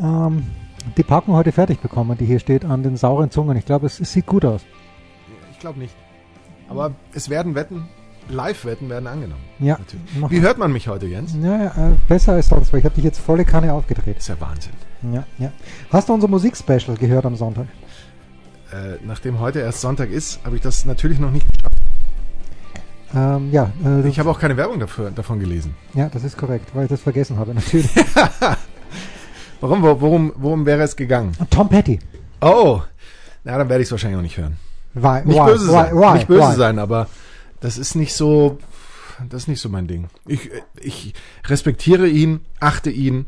ähm, die Packung heute fertig bekommen, die hier steht an den sauren Zungen? Ich glaube, es, es sieht gut aus. Ich glaube nicht. Aber es werden Wetten, Live-Wetten werden angenommen. Ja. Natürlich. Wie hört man mich heute, Jens? Ja, äh, besser als sonst, weil ich habe dich jetzt volle Kanne aufgedreht. ist ja Wahnsinn. Ja, ja. Hast du unser Musikspecial gehört am Sonntag? Äh, nachdem heute erst Sonntag ist, habe ich das natürlich noch nicht geschafft. Ähm, ja, äh, Ich habe auch keine Werbung dafür, davon gelesen. ja, das ist korrekt, weil ich das vergessen habe, natürlich. Warum, wo- worum, worum wäre es gegangen? Tom Petty. Oh, na, dann werde ich es wahrscheinlich auch nicht hören. Why, Nicht why, böse why, sein, why, nicht böse sein, aber das ist nicht so, das ist nicht so mein Ding. Ich, ich respektiere ihn, achte ihn,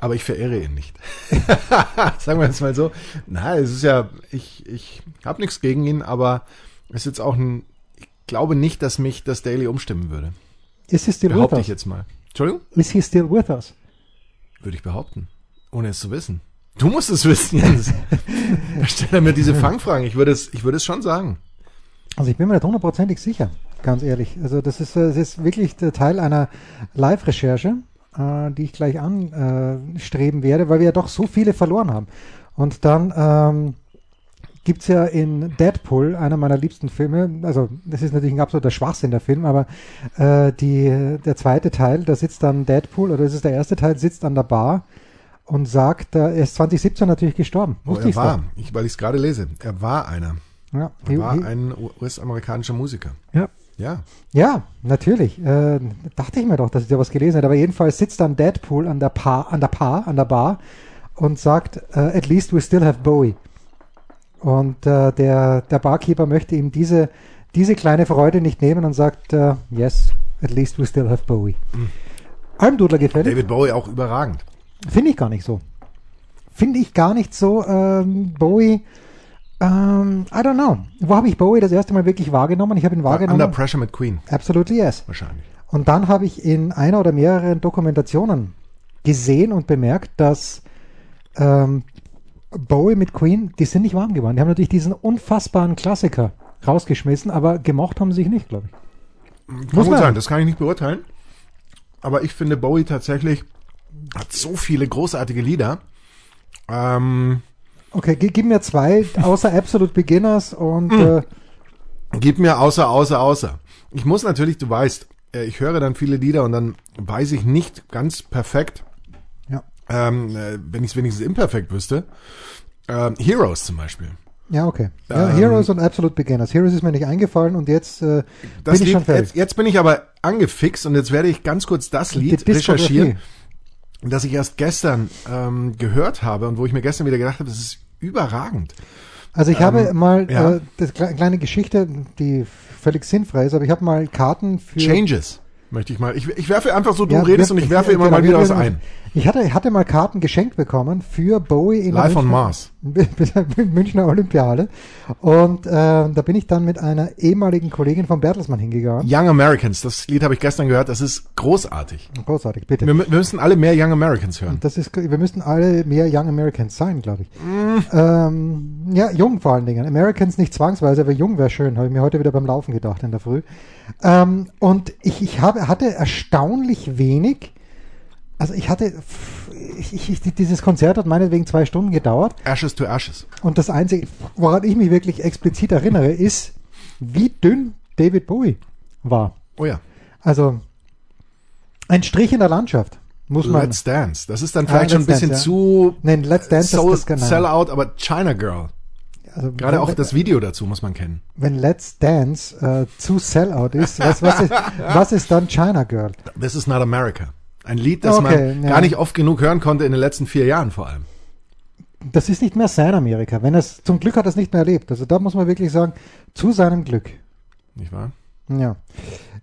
aber ich verehre ihn nicht. Sagen wir es mal so. Na, es ist ja, ich, ich habe nichts gegen ihn, aber es ist jetzt auch ein, ich glaube nicht, dass mich das Daily umstimmen würde. Is he still with Behaupte us? ich jetzt mal. Entschuldigung? Is he still with us? Würde ich behaupten. Ohne es zu wissen. Du musst es wissen, Jens. Stell mir diese Fangfragen. Ich würde es, ich würde es schon sagen. Also ich bin mir nicht hundertprozentig sicher, ganz ehrlich. Also das ist, äh, das ist wirklich der Teil einer Live-Recherche, äh, die ich gleich anstreben werde, weil wir ja doch so viele verloren haben. Und dann ähm, gibt's ja in Deadpool, einer meiner liebsten Filme, also das ist natürlich ein absoluter Schwachsinn, der Film, aber äh, die, der zweite Teil, da sitzt dann Deadpool, oder das ist der erste Teil, sitzt an der Bar und sagt, äh, er ist 2017 natürlich gestorben. Oh, Wusste er ich's war, ich, weil ich es gerade lese, er war einer. Ja, Er war He- ein US-amerikanischer Musiker. ja. Ja. Ja, natürlich. Äh, dachte ich mir doch, dass ich da was gelesen hätte. Aber jedenfalls sitzt dann Deadpool an der Bar, an der Bar, an der Bar und sagt, äh, at least we still have Bowie. Und äh, der, der Barkeeper möchte ihm diese, diese kleine Freude nicht nehmen und sagt, äh, yes, at least we still have Bowie. Almdudler gefällt David Bowie auch überragend. Finde ich gar nicht so. Finde ich gar nicht so. Ähm, Bowie, ähm, I don't know. Wo habe ich Bowie das erste Mal wirklich wahrgenommen? Ich habe ihn wahrgenommen. Under Pressure mit Queen, Absolutely yes. wahrscheinlich. Und dann habe ich in einer oder mehreren Dokumentationen gesehen und bemerkt, dass ähm, Bowie mit Queen, die sind nicht warm geworden. Die haben natürlich diesen unfassbaren Klassiker rausgeschmissen, aber gemocht haben sie sich nicht, glaube ich. Kann Muss man- sein, das kann ich nicht beurteilen. Aber ich finde, Bowie tatsächlich hat so viele großartige Lieder. Ähm, Okay, gi- gib mir zwei, außer Absolute Beginners und Hm. äh, gib mir außer, außer, außer. Ich muss natürlich, du weißt, äh, ich höre dann viele Lieder und dann weiß ich nicht ganz perfekt, ja. ähm, äh, wenn ich es wenigstens imperfekt wüsste. Ähm, Heroes zum Beispiel. Ja, okay. Ja, Ähm, Heroes und Absolute Beginners. Heroes ist mir nicht eingefallen und jetzt äh, bin ich schon fertig. jetzt, jetzt bin ich aber angefixt und jetzt werde ich ganz kurz das Lied recherchieren, das ich erst gestern ähm, gehört habe und wo ich mir gestern wieder gedacht habe, das ist überragend. Also ich habe mal Ähm, ja. äh, das kle kleine Geschichte, die völlig sinnfrei ist, aber ich habe mal Karten für Changes möchte ich mal. Ich, ich werfe einfach so, du Ja, redest wir- und ich werfe immer genau, mal wieder was ein. Ich hatte, hatte mal Karten geschenkt bekommen für Bowie in der Live on Münchner- Mars. Münchner Olympiade. Und äh, da bin ich dann mit einer ehemaligen Kollegin von Bertelsmann hingegangen. Young Americans, das Lied habe ich gestern gehört, das ist großartig. Großartig, bitte. Wir, wir müssen alle mehr Young Americans hören. Das ist, wir müssten alle mehr Young Americans sein, glaube ich. Mm. Ähm, ja, jung vor allen Dingen. Americans nicht zwangsweise, aber jung wäre schön, habe ich mir heute wieder beim Laufen gedacht in der Früh. Ähm, und ich, ich habe, hatte erstaunlich wenig. Also ich hatte, ich, ich, dieses Konzert hat meinetwegen zwei Stunden gedauert. Ashes to Ashes. Und das Einzige, woran ich mich wirklich explizit erinnere, ist, wie dünn David Bowie war. Oh ja. Also ein Strich in der Landschaft, muss man. Let's Dance. Das ist dann Ah, vielleicht schon ein bisschen Dance, zu Nein, Let's Dance Soul, das, das genau. Sellout, aber China Girl. Also Gerade wenn- auch das Video dazu muss man kennen. wenn Let's Dance äh, zu Sellout ist, was, was, ist, was ist dann China Girl? This is not America. Ein Lied, das Okay, man ja. gar nicht oft genug hören konnte in den letzten vier Jahren vor allem. Das ist nicht mehr sein Amerika. Wenn es zum Glück hat er es nicht mehr erlebt. Also da muss man wirklich sagen, zu seinem Glück. Nicht wahr? Ja,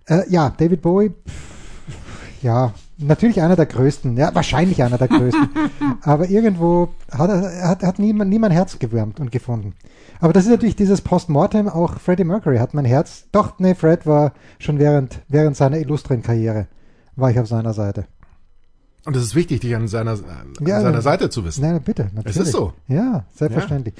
äh, ja David Bowie, pff, ja, Natürlich einer der größten, ja, wahrscheinlich einer der größten. aber irgendwo hat, er- hat, hat nie, nie mein Herz gewärmt und gefunden. Aber das ist natürlich dieses Postmortem, auch Freddie Mercury hat mein Herz, doch, nee, Fred war schon während, während seiner illustren Karriere, war ich auf seiner Seite. Und es ist wichtig, dich an seiner, an Ja, seiner ja. Seite zu wissen. Nein, bitte, natürlich. ist so. Ja, selbstverständlich.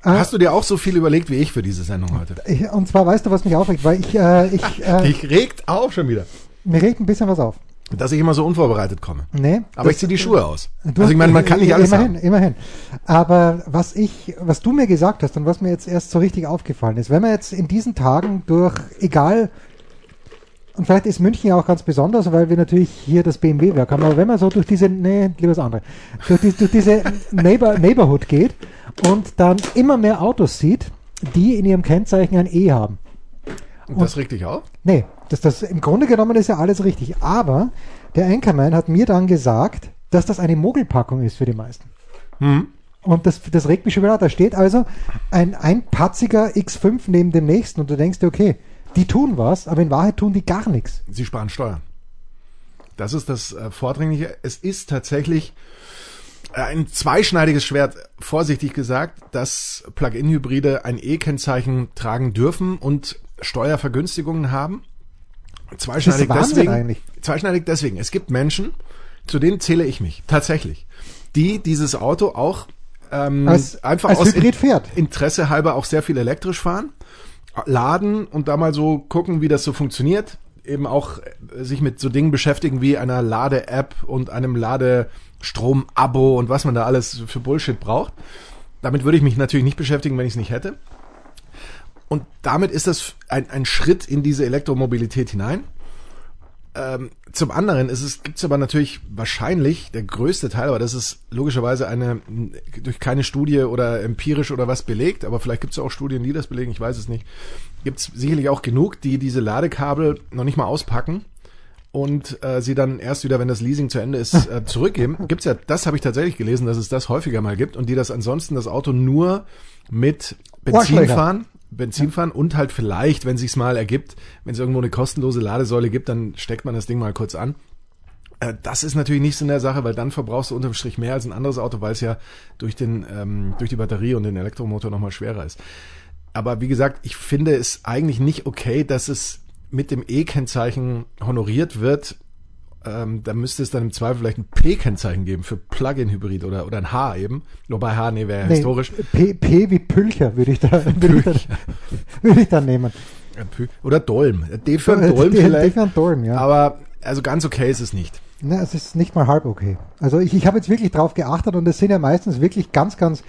Hast du dir auch so viel überlegt wie ich für diese Sendung heute? Und zwar weißt du, was mich aufregt, weil ich, äh, ich, äh, Dich regt auf schon wieder. mir regt ein bisschen was auf. Dass ich immer so unvorbereitet komme. Nee, Aber ich ziehe die Schuhe aus. Also ich meine, man kann nicht alles immerhin, haben. immerhin. Aber was ich, was du mir gesagt hast und was mir jetzt erst so richtig aufgefallen ist, wenn man jetzt in diesen Tagen durch, egal, und vielleicht ist München ja auch ganz besonders, weil wir natürlich hier das BMW-Werk haben, aber wenn man so durch diese, nee, lieber das andere, durch, die, durch diese Neighbor, Neighborhood geht und dann immer mehr Autos sieht, die in ihrem Kennzeichen ein E haben. Und das regt dich auf? Nee, das, das, im Grunde genommen ist ja alles richtig. Aber der Anchorman hat mir dann gesagt, dass das eine Mogelpackung ist für die meisten. Hm. Und das, das regt mich schon wieder. Da steht also ein einpatziger X5 neben dem nächsten und du denkst dir, okay, die tun was, aber in Wahrheit tun die gar nichts. Sie sparen Steuern. Das ist das äh, Vordringliche. Es ist tatsächlich äh, ein zweischneidiges Schwert, vorsichtig gesagt, dass Plug-in-Hybride ein E-Kennzeichen tragen dürfen und Steuervergünstigungen haben. Zweischneidig deswegen. eigentlich. Zweischneidig deswegen. Es gibt Menschen, zu denen zähle ich mich tatsächlich, die dieses Auto auch ähm, Als- einfach als aus Hybrid fährt. Interesse halber auch sehr viel elektrisch fahren, laden und da mal so gucken, wie das so funktioniert. Eben auch äh, sich mit so Dingen beschäftigen wie einer Lade-App und einem Ladestrom-Abo und was man da alles für Bullshit braucht. Damit würde ich mich natürlich nicht beschäftigen, wenn ich es nicht hätte. Und damit ist das ein, ein Schritt in diese Elektromobilität hinein. Ähm, zum anderen ist es, gibt es aber natürlich wahrscheinlich der größte Teil, aber das ist logischerweise eine durch keine Studie oder empirisch oder was belegt, aber vielleicht gibt es auch Studien, die das belegen, ich weiß es nicht. Gibt es sicherlich auch genug, die diese Ladekabel noch nicht mal auspacken und äh, sie dann erst wieder, wenn das Leasing zu Ende ist, äh, zurückgeben. Gibt's ja, das habe ich tatsächlich gelesen, dass es das häufiger mal gibt und die das ansonsten das Auto nur mit Benzin fahren, Benzin fahren und halt vielleicht, wenn sich's mal ergibt, wenn es irgendwo eine kostenlose Ladesäule gibt, dann steckt man das Ding mal kurz an. Äh, Das ist natürlich nicht so in der Sache, weil dann verbrauchst du unterm Strich mehr als ein anderes Auto, weil es ja durch den ähm, durch die Batterie und den Elektromotor nochmal schwerer ist. Aber wie gesagt, ich finde es eigentlich nicht okay, dass es mit dem E-Kennzeichen honoriert wird. Ähm, da müsste es dann im Zweifel vielleicht ein P-Kennzeichen geben für Plug-in-Hybrid oder, oder ein H eben. Nur bei H, nee, wäre Nee, historisch. P, P wie Pülcher würde ich da, würde ich da, würde ich da nehmen. Oder Dolm. D für Äh, Dolm D- vielleicht. D für Dolm, ja. Aber also ganz okay ist es nicht. Na, es ist nicht mal halb okay. Also ich, ich habe jetzt wirklich drauf geachtet und es sind ja meistens wirklich ganz, ganz.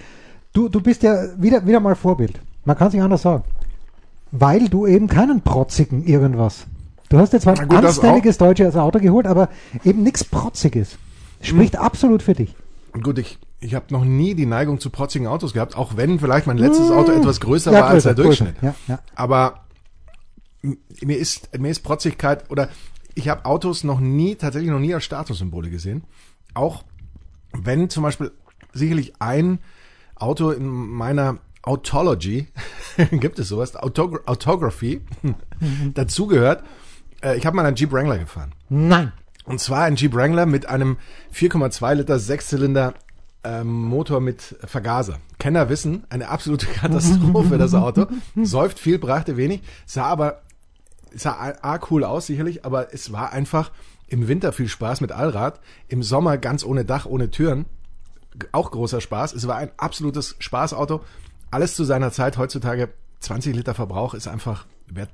Du, du bist ja wieder, wieder mal Vorbild. Man kann sich anders sagen. Weil du eben keinen protzigen irgendwas. Du hast jetzt zwar ein gut, anständiges deutsches Auto geholt, aber eben nichts Protziges. Spricht Hm. absolut für dich. Gut, ich, ich habe noch nie die Neigung zu protzigen Autos gehabt, auch wenn vielleicht mein letztes Auto etwas größer war als der größer, Durchschnitt. größer. Ja, ja. Aber mir ist, mir ist Protzigkeit oder ich habe Autos noch nie, tatsächlich noch nie als Statussymbole gesehen. Auch wenn zum Beispiel sicherlich ein Auto in meiner Autology, gibt es sowas, Autog Autography, dazugehört. Äh, ich habe mal einen Jeep Wrangler gefahren. Nein. Und zwar ein Jeep Wrangler mit einem 4,2 Liter Sechszylinder ähm, Motor mit Vergaser. Kenner wissen, eine absolute Katastrophe das Auto. Säuft viel, brachte wenig, sah aber sah a, cool aus sicherlich, aber es war einfach im Winter viel Spaß mit Allrad, im Sommer ganz ohne Dach, ohne Türen, auch großer Spaß. Es war ein absolutes Spaßauto. Alles zu seiner Zeit. Heutzutage 20 Liter Verbrauch ist einfach wär,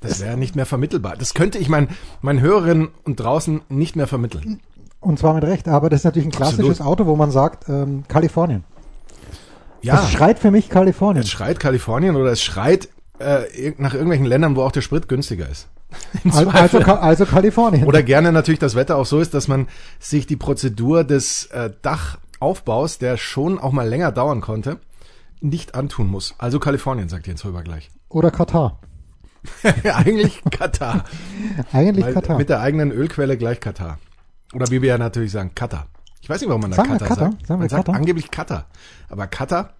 das wäre nicht mehr vermittelbar. Das könnte ich meinen meinen Hörerinnen und draußen nicht mehr vermitteln. Und zwar mit Recht, aber das ist natürlich ein klassisches Absolut. Auto, wo man sagt, ähm, Kalifornien. Ja, Das schreit für mich Kalifornien. es schreit Kalifornien oder es schreit äh, nach irgendwelchen Ländern, wo auch der Sprit günstiger ist. Also, also, also Kalifornien. Oder gerne natürlich das Wetter auch so ist, dass man sich die Prozedur des äh, Dachaufbaus, der schon auch mal länger dauern konnte, nicht antun muss. Also Kalifornien, sagt Jens Röber gleich. Oder Katar. Eigentlich Katar. Eigentlich Weil Katar. Mit der eigenen Ölquelle gleich Katar. Oder wie wir ja natürlich sagen, Katar. Ich weiß nicht, warum man da Sagen wir Katar Katar? sagt. Sagen wir man sagt Katar? angeblich Katar. Aber Katar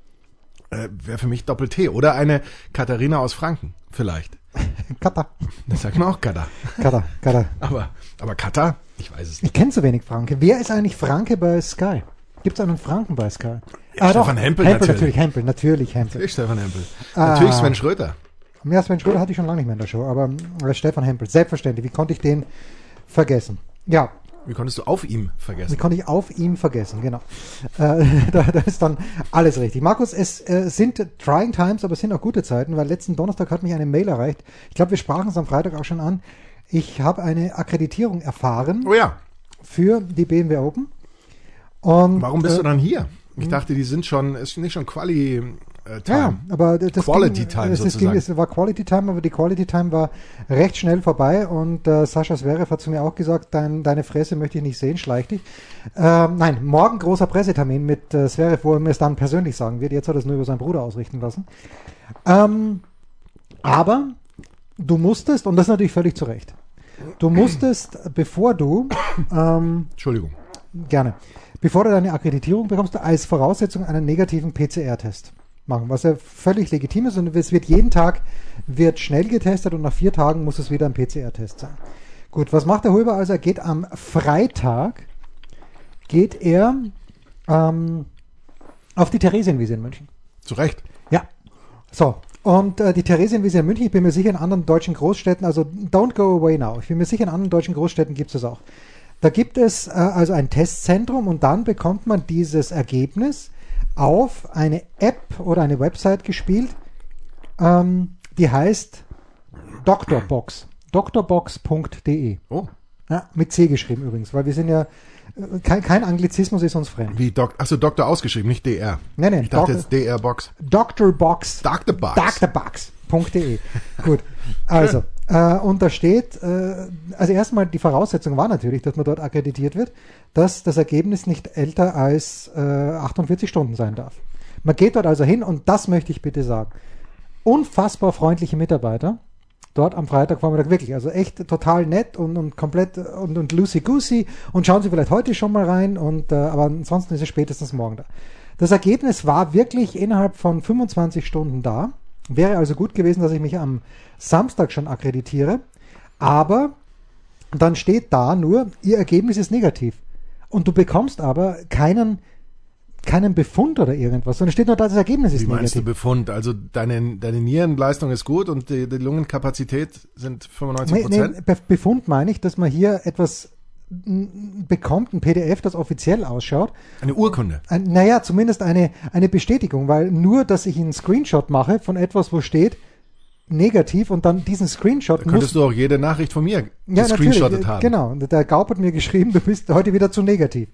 äh, wäre für mich Doppel-T. Oder eine Katharina aus Franken, vielleicht. Kata. Das sagt man auch Kata. Kata, Kata. Aber, aber Kata? Ich weiß es nicht. Ich kenne zu wenig Franke. Wer ist eigentlich Franke bei Sky? Gibt es einen Franken bei Sky? Ja, Stefan Hempel Hempel natürlich. natürlich. Hempel, natürlich Hempel. Natürlich Stefan Hempel. Ah. Natürlich Sven Schröter. Ja, Sven Schröder hatte ich schon lange nicht mehr in der Show, aber äh, Stefan Hempel, selbstverständlich. Wie konnte ich den vergessen? Ja, Wie konntest du auf ihm wie vergessen? konnte ich auf ihm vergessen, genau. Äh, da, da ist dann alles richtig. Markus, es äh, sind trying times, aber es sind auch gute Zeiten, weil letzten Donnerstag hat mich eine Mail erreicht. Ich glaube, wir sprachen es am Freitag auch schon an. Ich habe eine Akkreditierung erfahren Oh ja. für die BMW Open. Und, Warum bist äh, du dann hier? Ich dachte, die sind schon, ist nicht schon Quali äh, Time. Ja, aber das Quality ging, Time es, es, ging, sozusagen. es war Quality Time, aber die Quality Time war recht schnell vorbei und äh, Sascha Zverev hat zu mir auch gesagt, dein, deine Fresse möchte ich nicht sehen, schleich dich. Ähm, nein, morgen großer Pressetermin mit äh, Zverev, wo er mir es dann persönlich sagen wird. Jetzt hat er es nur über seinen Bruder ausrichten lassen. Ähm, aber du musstest, und das natürlich völlig zu Recht, du musstest, bevor du ähm, Entschuldigung. Gerne. Bevor du deine Akkreditierung bekommst, du als Voraussetzung einen negativen PCR-Test machen, was ja völlig legitim ist und es wird jeden Tag wird schnell getestet und nach vier Tagen muss es wieder ein PCR-Test sein. Gut, was macht der Hulber also? Er geht am Freitag, geht er ähm, auf die Theresienwiese in München. Zu Recht. Ja. So. Und äh, die Theresienwiese in München, ich bin mir sicher, in anderen deutschen Großstädten, also don't go away now. Ich bin mir sicher, in anderen deutschen Großstädten gibt es das auch. Da gibt es äh, also ein Testzentrum und dann bekommt man dieses Ergebnis auf eine App oder eine Website gespielt, ähm, die heißt Doctorbox. Doctorbox.de. Oh. Ja, mit C geschrieben übrigens, weil wir sind ja, äh, kein, kein Anglizismus ist uns fremd. Wie Doc, achso, Doktor ausgeschrieben, nicht DR. Nee, nee, Ich dachte Doc- jetzt DR Box. Doctorbox. Dr. Box. Doctorbox.de. Gut. Also, und da steht, äh, also erstmal die Voraussetzung war natürlich, dass man dort akkreditiert wird, dass das Ergebnis nicht älter als äh, 48 Stunden sein darf. Man geht dort also hin und das möchte ich bitte sagen. Unfassbar freundliche Mitarbeiter. Dort am Freitagvormittag wirklich, also echt total nett und, und komplett und, und loosey-goosey und schauen Sie vielleicht heute schon mal rein und äh, aber ansonsten ist es spätestens morgen da. Das Ergebnis war wirklich innerhalb von 25 Stunden da. Wäre also gut gewesen, dass ich mich am Samstag schon akkreditiere. Aber dann steht da nur, Ihr Ergebnis ist negativ. Und du bekommst aber keinen, keinen Befund oder irgendwas, sondern steht nur da, das Ergebnis ist Wie meinst du negativ. Befund? Also deine, deine Nierenleistung ist gut und die, die Lungenkapazität sind 95 Nee, nee, Prozent? Be Befund meine ich, dass man hier etwas bekommt, ein PDF, das offiziell ausschaut. Eine Urkunde. Naja, zumindest eine, eine Bestätigung, weil nur, dass ich einen Screenshot mache von etwas, wo steht negativ und dann diesen Screenshot muss Könntest du auch jede Nachricht von mir ja, gescreenshottet natürlich, haben. Genau, der Gaub hat mir geschrieben, du bist heute wieder zu negativ.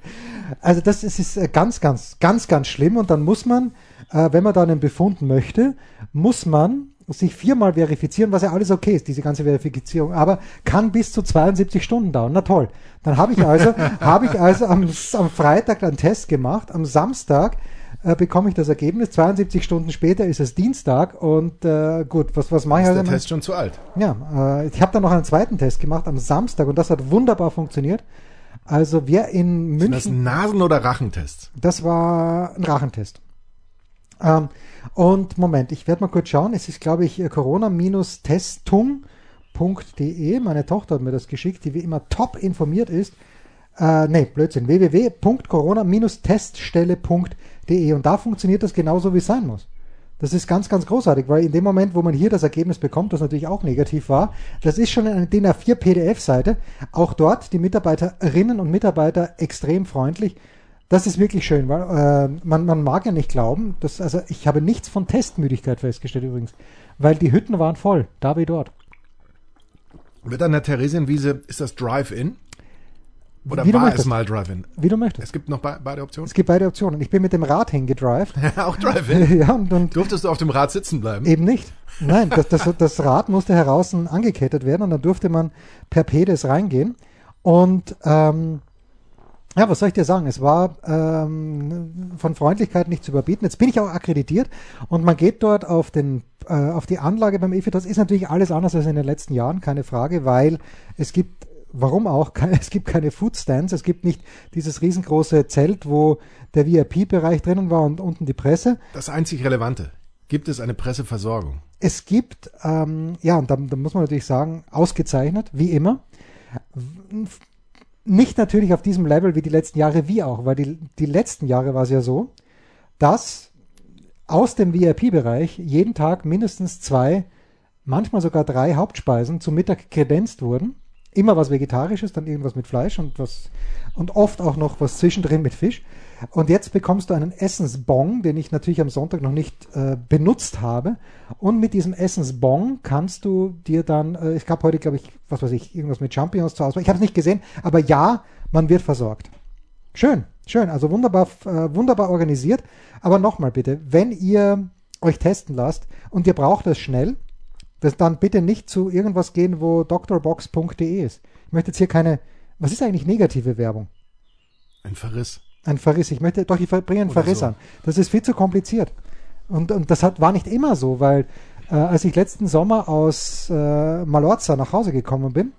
Also das ist, ist äh, ganz, ganz, ganz, ganz schlimm und dann muss man, äh, wenn man da einen Befund möchte, muss man sich viermal verifizieren, was ja alles okay ist, diese ganze Verifizierung, aber kann bis zu 72 Stunden dauern. Na toll. Dann habe ich also, habe ich also am, am Freitag einen Test gemacht, am Samstag äh, bekomme ich das Ergebnis, 72 Stunden später ist es Dienstag und äh, gut, was, was mache ich Ist also? der Test schon zu alt? Ja, äh, ich habe dann noch einen zweiten Test gemacht am Samstag und das hat wunderbar funktioniert. Also wer in Sind das München, Nasen- oder Rachentests? das war ein Rachentest. Ähm, und Moment, ich werde mal kurz schauen. Es ist, glaube ich, corona-testung.de. Meine Tochter hat mir das geschickt, die wie immer top informiert ist. Äh, nee, Blödsinn. www.corona-teststelle.de. Und da funktioniert das genauso, wie es sein muss. Das ist ganz, ganz großartig, weil in dem Moment, wo man hier das Ergebnis bekommt, das natürlich auch negativ war, das ist schon eine DIN A4 PDF-Seite. Auch dort die Mitarbeiterinnen und Mitarbeiter extrem freundlich. Das ist wirklich schön, weil äh, man, man mag ja nicht glauben, dass, also ich habe nichts von Testmüdigkeit festgestellt übrigens, weil die Hütten waren voll, da wie dort. Wird an der Theresienwiese, ist das Drive-In? Oder Wie war möchtest. es mal Drive-In? Wie du möchtest. Es gibt noch be beide Optionen? Es gibt beide Optionen. Ich bin mit dem Rad hingedrived. auch Drive-In? ja, und, und Durftest du auf dem Rad sitzen bleiben? Eben nicht. Nein, das, das, das Rad musste heraus angekettet werden und dann durfte man per Pedes reingehen. Und ähm, ja, was soll ich dir sagen? Es war ähm, von Freundlichkeit nicht zu überbieten. Jetzt bin ich auch akkreditiert und man geht dort auf den äh, auf die Anlage beim EFI. Das ist natürlich alles anders als in den letzten Jahren, keine Frage, weil es gibt Warum auch? Es gibt keine Foodstands, es gibt nicht dieses riesengroße Zelt, wo der VIP-Bereich drinnen war und unten die Presse. Das einzig Relevante. gibt es eine Presseversorgung. Es gibt, ähm, ja, und da, da muss man natürlich sagen, ausgezeichnet, wie immer. Nicht natürlich auf diesem Level wie die letzten Jahre, wie auch, weil die, die letzten Jahre war es ja so, dass aus dem VIP-Bereich jeden Tag mindestens zwei, manchmal sogar drei Hauptspeisen zum Mittag kredenzt wurden. Immer was Vegetarisches, dann irgendwas mit Fleisch und was und oft auch noch was zwischendrin mit Fisch. Und jetzt bekommst du einen Essensbon, den ich natürlich am Sonntag noch nicht äh, benutzt habe. Und mit diesem Essensbon kannst du dir dann, äh, ich habe heute, glaube ich, was weiß ich, irgendwas mit Champignons zur Auswahl. Ich habe es nicht gesehen, aber ja, man wird versorgt. Schön, schön, also wunderbar, äh, wunderbar organisiert. Aber nochmal bitte, wenn ihr euch testen lasst und ihr braucht es schnell, das dann bitte nicht zu irgendwas gehen, wo drbox.de ist. Ich möchte jetzt hier keine, was ist eigentlich negative Werbung? Ein Verriss. Ein Verriss. Ich möchte, doch, ich bringe einen Oder Verriss so. an. Das ist viel zu kompliziert. Und, und das hat, war nicht immer so, weil äh, als ich letzten Sommer aus äh, Malorza nach Hause gekommen bin,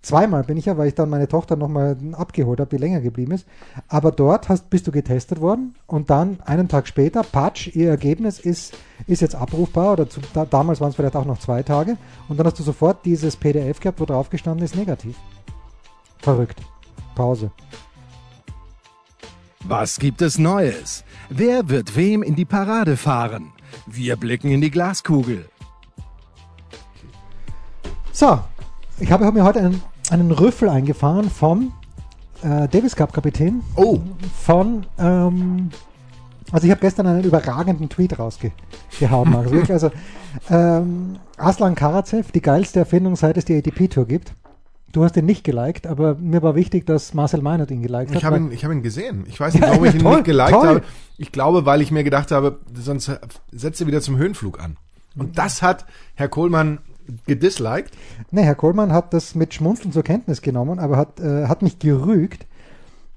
zweimal bin ich ja, weil ich dann meine Tochter nochmal abgeholt habe, die länger geblieben ist. Aber dort hast, bist du getestet worden und dann einen Tag später, patsch, ihr Ergebnis ist, ist jetzt abrufbar oder zu, da, damals waren es vielleicht auch noch zwei Tage und dann hast du sofort dieses PDF gehabt, wo drauf gestanden ist, negativ. Verrückt. Pause. Was gibt es Neues? Wer wird wem in die Parade fahren? Wir blicken in die Glaskugel. So, ich habe mir heute einen, einen Rüffel eingefahren vom äh, Davis Cup Kapitän. Oh. Von, ähm, also ich habe gestern einen überragenden Tweet rausgehauen. Also, also ähm, Aslan Karacev, die geilste Erfindung, seit es die ATP Tour gibt. Du hast ihn nicht geliked, aber mir war wichtig, dass Marcel Meinert ihn geliked hat. Ich habe ihn, ich hab ihn gesehen. Ich weiß nicht, warum ich ihn toll, nicht geliked toll. habe. Ich glaube, weil ich mir gedacht habe, sonst setzt er wieder zum Höhenflug an. Und das hat Herr Kohlmann gedisliked. Nee, Herr Kohlmann hat das mit Schmunzeln zur Kenntnis genommen, aber hat, äh, hat mich gerügt,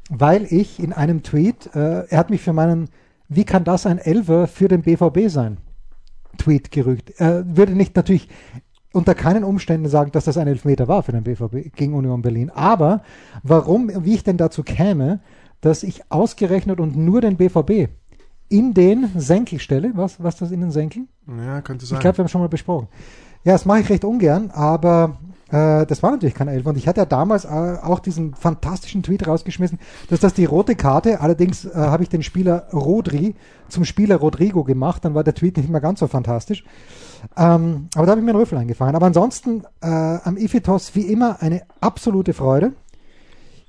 weil ich in einem Tweet, äh, er hat mich für meinen, wie kann das ein Elver für den BVB sein? Tweet gerügt. Er würde nicht natürlich unter keinen Umständen sagen, dass das ein Elfmeter war für den BVB gegen Union Berlin. Aber warum, wie ich denn dazu käme, dass ich ausgerechnet und nur den BVB in den Senkel stelle, was, was das in den Senkel? Ja, könnte sein. Ich glaube, wir haben schon mal besprochen. Ja, das mache ich recht ungern, aber äh, das war natürlich kein Elfer. Und ich hatte ja damals äh, auch diesen fantastischen Tweet rausgeschmissen, dass das die rote Karte, allerdings äh, habe ich den Spieler Rodri zum Spieler Rodrigo gemacht, dann war der Tweet nicht mehr ganz so fantastisch. Ähm, aber da habe ich mir einen Rüffel eingefahren. Aber ansonsten äh, am Ifitos wie immer eine absolute Freude.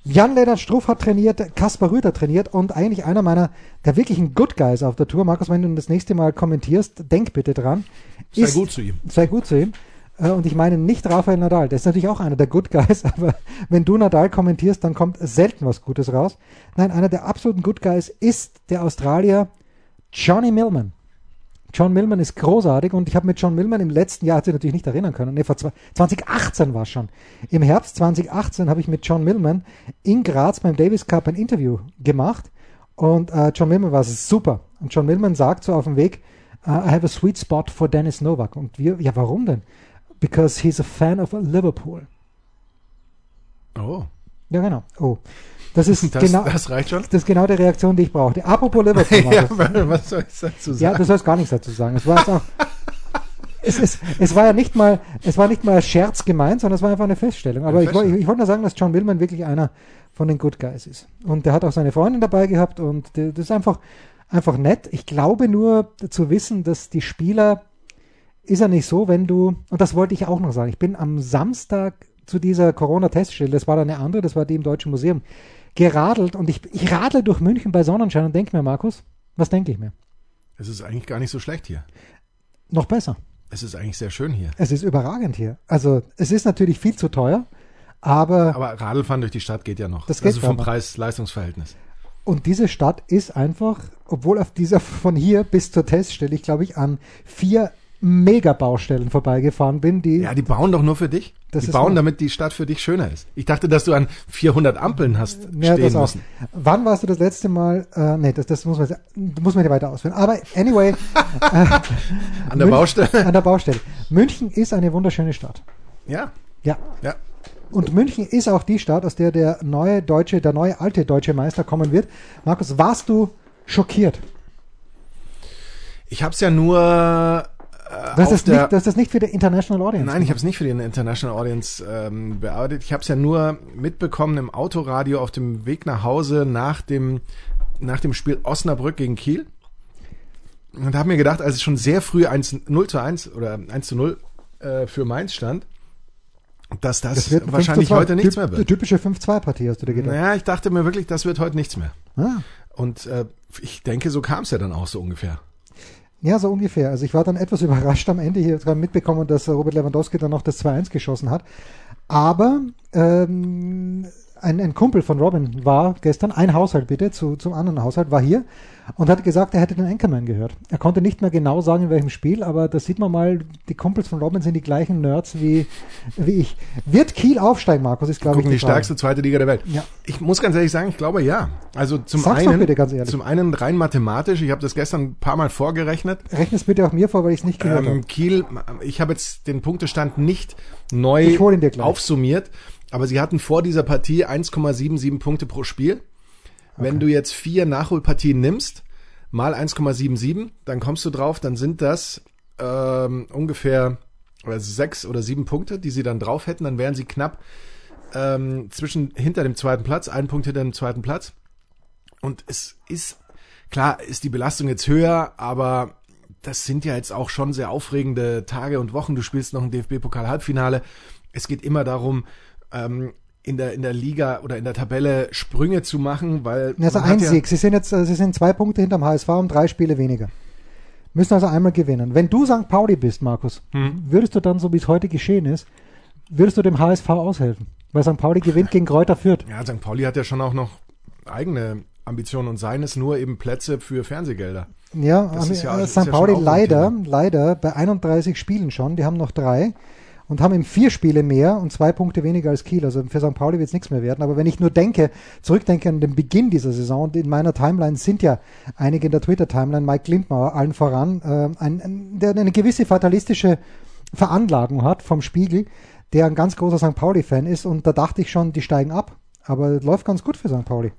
Jan-Lennart Struff hat trainiert, Kaspar Rüder trainiert und eigentlich einer meiner der wirklichen Good Guys auf der Tour. Markus, wenn du das nächste Mal kommentierst, denk bitte dran. Sei ist, gut zu ihm. Sei gut zu ihm. Äh, und ich meine nicht Rafael Nadal, der ist natürlich auch einer der Good Guys, aber wenn du Nadal kommentierst, dann kommt selten was Gutes raus. Nein, einer der absoluten Good Guys ist der Australier Johnny Millman. John Millman ist großartig und ich habe mit John Millman im letzten Jahr, hat sich natürlich nicht erinnern können, nee, vor 2018 war es schon. Im Herbst 2018 habe ich mit John Millman in Graz beim Davis Cup ein Interview gemacht und äh, John Millman war super. Und John Millman sagt so auf dem Weg, uh, I have a sweet spot for Dennis Novak. Und wir, ja, warum denn? Because he's a fan of Liverpool. Oh. Ja, genau. Oh. Das ist das, genau, das reicht schon. Das ist genau die Reaktion, die ich brauchte. Apropos Liverpool. ja, was soll ich dazu sagen? Ja, du sollst gar nichts dazu sagen. Es war jetzt auch, es, ist, es war ja nicht mal, es war nicht mal Scherz gemeint, sondern es war einfach eine Feststellung. Aber ich, ich, ich wollte nur sagen, dass John Willman wirklich einer von den Good Guys ist. Und der hat auch seine Freundin dabei gehabt und das ist einfach, einfach nett. Ich glaube nur zu wissen, dass die Spieler, ist ja nicht so, wenn du, und das wollte ich auch noch sagen, ich bin am Samstag zu dieser Corona-Teststelle, das war dann eine andere, das war die im Deutschen Museum geradelt und ich, ich radle durch München bei Sonnenschein und denke mir, Markus, was denke ich mir? Es ist eigentlich gar nicht so schlecht hier. Noch besser. Es ist eigentlich sehr schön hier. Es ist überragend hier. Also es ist natürlich viel zu teuer, aber. Aber Radlfahren durch die Stadt geht ja noch. Das geht also vom Preis-Leistungsverhältnis. Und diese Stadt ist einfach, obwohl auf dieser von hier bis zur Teststelle ich glaube ich an vier Mega-Baustellen vorbeigefahren bin. Die ja, die bauen doch nur für dich. Das die bauen, damit die Stadt für dich schöner ist. Ich dachte, dass du an 400 Ampeln hast ja, stehen das müssen. Wann warst du das letzte Mal? Äh, nee, das, das muss man, muss man nicht weiter ausführen. Aber anyway. äh, an der München, Baustelle? An der Baustelle. München ist eine wunderschöne Stadt. Ja. Ja. Ja. Und München ist auch die Stadt, aus der der neue deutsche, der neue alte deutsche Meister kommen wird. Markus, warst du schockiert? Ich habe es ja nur äh, das der, nicht, das nicht für die International Audience. Nein, ich habe es nicht für die International Audience ähm, bearbeitet. Ich habe es ja nur mitbekommen im Autoradio auf dem Weg nach Hause nach dem nach dem Spiel Osnabrück gegen Kiel. Und habe mir gedacht, als es schon sehr früh 1, 0 zu 1 oder 1 zu 0 äh, für Mainz stand, dass das, Das wahrscheinlich 5 zu 2. heute nichts mehr wird. Typische 5-2-Partie, hast du dir gedacht. Naja, ich dachte mir wirklich, das wird heute nichts mehr. Ah. Und äh, ich denke, so kam es ja dann auch so ungefähr. Ja, so ungefähr. Also ich war dann etwas überrascht am Ende. Ich habe mitbekommen, dass Robert Lewandowski dann noch das 2-1 geschossen hat. Aber ähm, ein, ein Kumpel von Robin war gestern, ein Haushalt bitte, zu, zum anderen Haushalt, war hier und hat gesagt, er hätte den Anchorman gehört. Er konnte nicht mehr genau sagen, in welchem Spiel, aber da sieht man mal, die Kumpels von Robin sind die gleichen Nerds wie, wie ich. Wird Kiel aufsteigen, Markus, ist glaube ich die Frage. stärkste zweite Liga der Welt. Ja. Ich muss ganz ehrlich sagen, ich glaube ja. Also zum Sag's einen, bitte zum einen rein mathematisch. Ich habe das gestern ein paar Mal vorgerechnet. Rechne es bitte auch mir vor, weil ich es nicht gehört Ähm, Kiel, ich habe jetzt den Punktestand nicht neu aufsummiert, aber sie hatten vor dieser Partie 1,77 Punkte pro Spiel. Wenn du jetzt vier Nachholpartien nimmst, mal 1,77, dann kommst du drauf, dann sind das ähm, ungefähr äh, sechs oder sieben Punkte, die sie dann drauf hätten, dann wären sie knapp ähm, zwischen hinter dem zweiten Platz, ein Punkt hinter dem zweiten Platz. Und es ist, klar, ist die Belastung jetzt höher, aber das sind ja jetzt auch schon sehr aufregende Tage und Wochen. Du spielst noch ein DFB-Pokal-Halbfinale. Es geht immer darum, ähm, in der, in der Liga oder in der Tabelle Sprünge zu machen, weil. Also ein ja- Sieg. Sie sind jetzt, Sie sind zwei Punkte hinterm HSV und drei Spiele weniger. Müssen also einmal gewinnen. Wenn du St. Pauli bist, Markus, Hm. würdest du dann, so wie es heute geschehen ist, würdest du dem HSV aushelfen? Weil St. Pauli gewinnt gegen Kräuter Fürth. Ja, St. Pauli hat ja schon auch noch eigene Ambitionen und seines nur eben Plätze für Fernsehgelder. Ja, Das am- ist ja- äh, das ist ja St. Pauli ein leider, leider bei 31 Spielen schon, die haben noch drei und haben eben vier Spiele mehr und zwei Punkte weniger als Kiel. Also für St. Pauli wird es nichts mehr werden. Aber wenn ich nur denke, zurückdenke an den Beginn dieser Saison, und in meiner Timeline sind ja einige in der Twitter-Timeline, Mike Lindmauer allen voran, äh, ein, ein, der eine gewisse fatalistische Veranlagung hat vom Spiegel, der ein ganz großer St. Pauli-Fan ist und da dachte ich schon, die steigen ab. Aber läuft ganz gut für St. Pauli.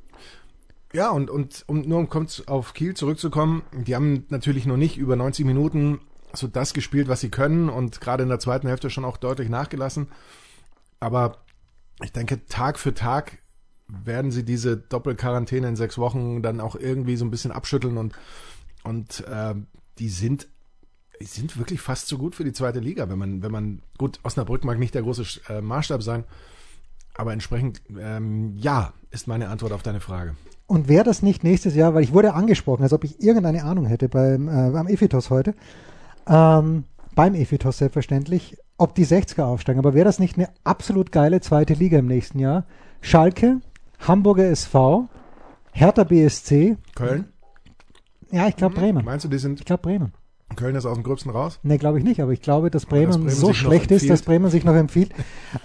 Ja, und, und um, nur um auf Kiel zurückzukommen, die haben natürlich noch nicht über 90 Minuten so das gespielt, was sie können und gerade in der zweiten Hälfte schon auch deutlich nachgelassen. Aber ich denke, Tag für Tag werden sie diese Doppelquarantäne in sechs Wochen dann auch irgendwie so ein bisschen abschütteln und, und äh, die sind sind wirklich fast so gut für die zweite Liga, wenn man, wenn man, gut, Osnabrück mag nicht der große äh, Maßstab sein, aber entsprechend, ähm, ja, ist meine Antwort auf deine Frage. Und wäre das nicht nächstes Jahr, weil ich wurde angesprochen, als ob ich irgendeine Ahnung hätte beim, äh, beim Ephitos heute, ähm, beim Ephitos selbstverständlich, ob die 60er aufsteigen. Aber wäre das nicht eine absolut geile zweite Liga im nächsten Jahr? Schalke, Hamburger SV, Hertha BSC, Köln? ja, ich glaube Bremen. Meinst du, die sind Ich glaube Bremen. Köln ist aus dem Gröbsten raus? Ne, glaube ich nicht, aber ich glaube, dass Bremen, dass Bremen so schlecht ist, dass Bremen sich noch empfiehlt.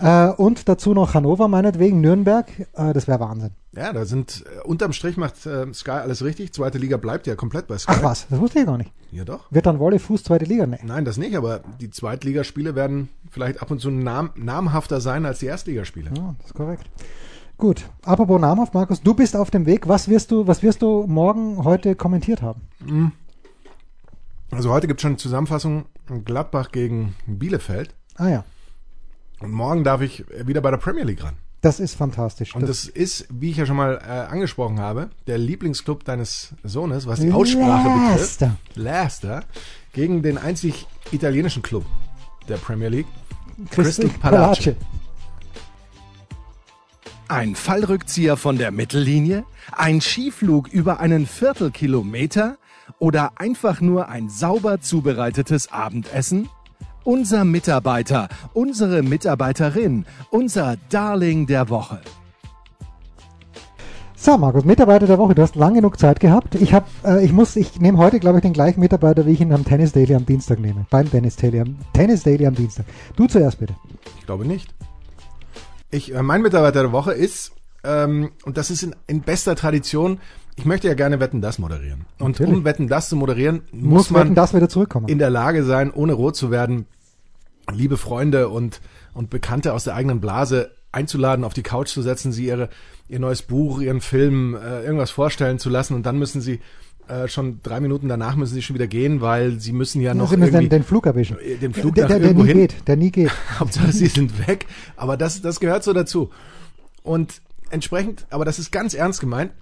äh, und dazu noch Hannover meinetwegen, Nürnberg, äh, das wäre Wahnsinn. Ja, da sind äh, unterm Strich macht äh, Sky alles richtig. Zweite Liga bleibt ja komplett bei Sky. Ach was, das wusste ich gar nicht. Ja doch. Wird dann Wolle Fuß zweite Liga? Ne. Nein, das nicht, aber die Zweitligaspiele werden vielleicht ab und zu nam namhafter sein als die Erstligaspiele. Ja, das ist korrekt. Gut, apropos namhaft, Markus, du bist auf dem Weg. Was wirst du, was wirst du morgen heute kommentiert haben? Also heute gibt es schon eine Zusammenfassung Gladbach gegen Bielefeld. Ah ja, Und morgen darf ich wieder bei der Premier League ran. das ist fantastisch. Und das, ist, wie ich ja schon mal äh, angesprochen habe, der Lieblingsclub deines Sohnes, was die Aussprache betrifft. Leicester. Leicester gegen den einzig italienischen Club der Premier League. Crystal Crystal Palace. Palace. Ein Fallrückzieher von der Mittellinie? Ein Skiflug über einen Viertelkilometer? Oder einfach nur ein sauber zubereitetes Abendessen? Unser Mitarbeiter, unsere Mitarbeiterin, unser Darling der Woche. So, Markus, Mitarbeiter der Woche. Du hast lang genug Zeit gehabt. Ich habe, äh, ich muss, ich nehme heute, glaube ich, den gleichen Mitarbeiter, wie ich ihn am Tennis Daily am Dienstag nehme. Beim Tennis Daily am Tennis Daily am Dienstag. Du zuerst bitte. Ich glaube nicht. Ich, äh, mein Mitarbeiter der Woche ist, ähm, und das ist in, in bester Tradition, ich möchte ja gerne Wetten das moderieren. Und Natürlich. um Wetten das zu moderieren, muss, Muss man wetten, das wieder zurückkommen. in der Lage sein, ohne rot zu werden, liebe Freunde und, und Bekannte aus der eigenen Blase einzuladen, auf die Couch zu setzen, sie ihre, ihr neues Buch, ihren Film, äh, irgendwas vorstellen zu lassen und dann müssen sie äh, schon drei Minuten danach müssen sie schon wieder gehen, weil sie müssen ja noch Sie müssen irgendwie den, den Flug erwischen. äh, den Flug der, der, der nie hin. geht, der nie geht. Hauptsache, sie sind weg. Aber das, das gehört so dazu. Und entsprechend, aber das ist ganz ernst gemeint,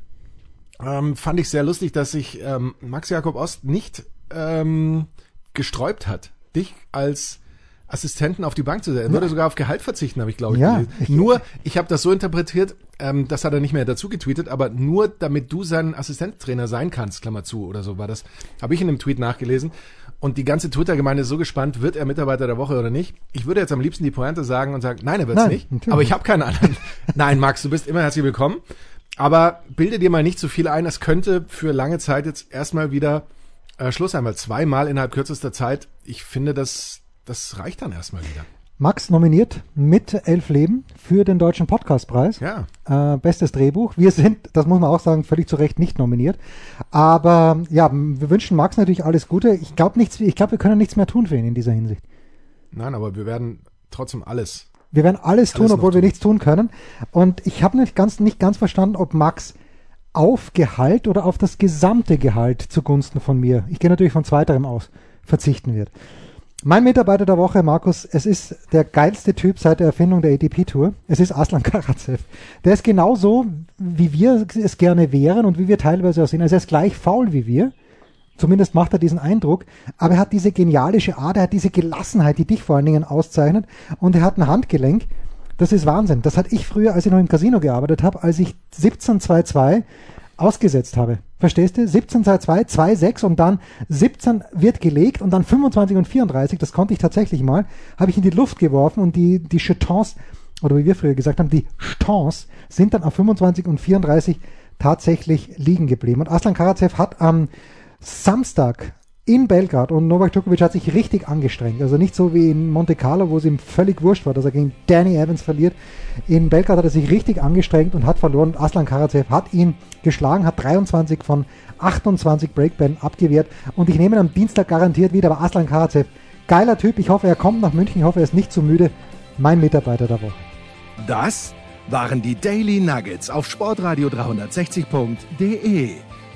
ähm, fand ich sehr lustig, dass sich ähm, Max Jakob Ost nicht ähm, gesträubt hat, dich als Assistenten auf die Bank zu setzen. Er würde sogar auf Gehalt verzichten, habe ich glaube ich Ja, gelesen. nur, ich habe das so interpretiert, ähm, das hat er nicht mehr dazu getweetet, aber nur damit du sein Assistenztrainer sein kannst, Klammer zu oder so war das, habe ich in dem Tweet nachgelesen. Und die ganze Twitter-Gemeinde ist so gespannt, wird er Mitarbeiter der Woche oder nicht? Ich würde jetzt am liebsten die Pointe sagen und sagen, nein, er wird's Nein, nicht. natürlich Aber ich habe keinen anderen. nein, Max, du bist immer herzlich willkommen. Aber bilde dir mal nicht zu viel ein, es könnte für lange Zeit jetzt erstmal wieder äh, Schluss sein, weil zweimal innerhalb kürzester Zeit, ich finde, das, das reicht dann erstmal wieder. Max nominiert mit Elf Leben für den Deutschen Podcastpreis. Ja. Äh, bestes Drehbuch. Wir sind, das muss man auch sagen, völlig zu Recht nicht nominiert. Aber ja, wir wünschen Max natürlich alles Gute. Ich glaube nichts, ich glaube, wir können nichts mehr tun für ihn in dieser Hinsicht. Nein, aber wir werden trotzdem alles. Wir werden alles tun, Alles noch obwohl wir tun. nichts tun können. Und ich habe nicht ganz, nicht ganz verstanden, ob Max auf Gehalt oder auf das gesamte Gehalt zugunsten von mir, ich gehe natürlich von zweiterem aus, verzichten wird. Mein Mitarbeiter der Woche, Markus, es ist der geilste Typ seit der Erfindung der ATP-Tour. Es ist Aslan Karatsev. Der ist genauso, wie wir es gerne wären und wie wir teilweise auch sind. Also er ist gleich faul wie wir. Zumindest macht er diesen Eindruck. Aber er hat diese genialische Art, er hat diese Gelassenheit, die dich vor allen Dingen auszeichnet. Und er hat ein Handgelenk. Das ist Wahnsinn. Das hatte ich früher, als ich noch im Casino gearbeitet habe, als ich 17-2-2 ausgesetzt habe. Verstehst du? 17-2-2, 2-6 und dann 17 wird gelegt und dann 25 und 34, das konnte ich tatsächlich mal, habe ich in die Luft geworfen und die, die Jetons, oder wie wir früher gesagt haben, die Jetons sind dann auf 25 und 34 tatsächlich liegen geblieben. Und Aslan Karatsev hat am Samstag in Belgrad und Novak Djokovic hat sich richtig angestrengt. Also nicht so wie in Monte Carlo, wo es ihm völlig wurscht war, dass er gegen Danny Evans verliert. In Belgrad hat er sich richtig angestrengt und hat verloren. Und Aslan Karatsev hat ihn geschlagen, hat 23 von 28 Breakband abgewehrt. Und ich nehme ihn am Dienstag garantiert wieder. Aber Aslan Karatsev, geiler Typ. Ich hoffe, er kommt nach München. Ich hoffe, er ist nicht zu müde. Mein Mitarbeiter der Woche. Das waren die Daily Nuggets auf sportradio 360.de.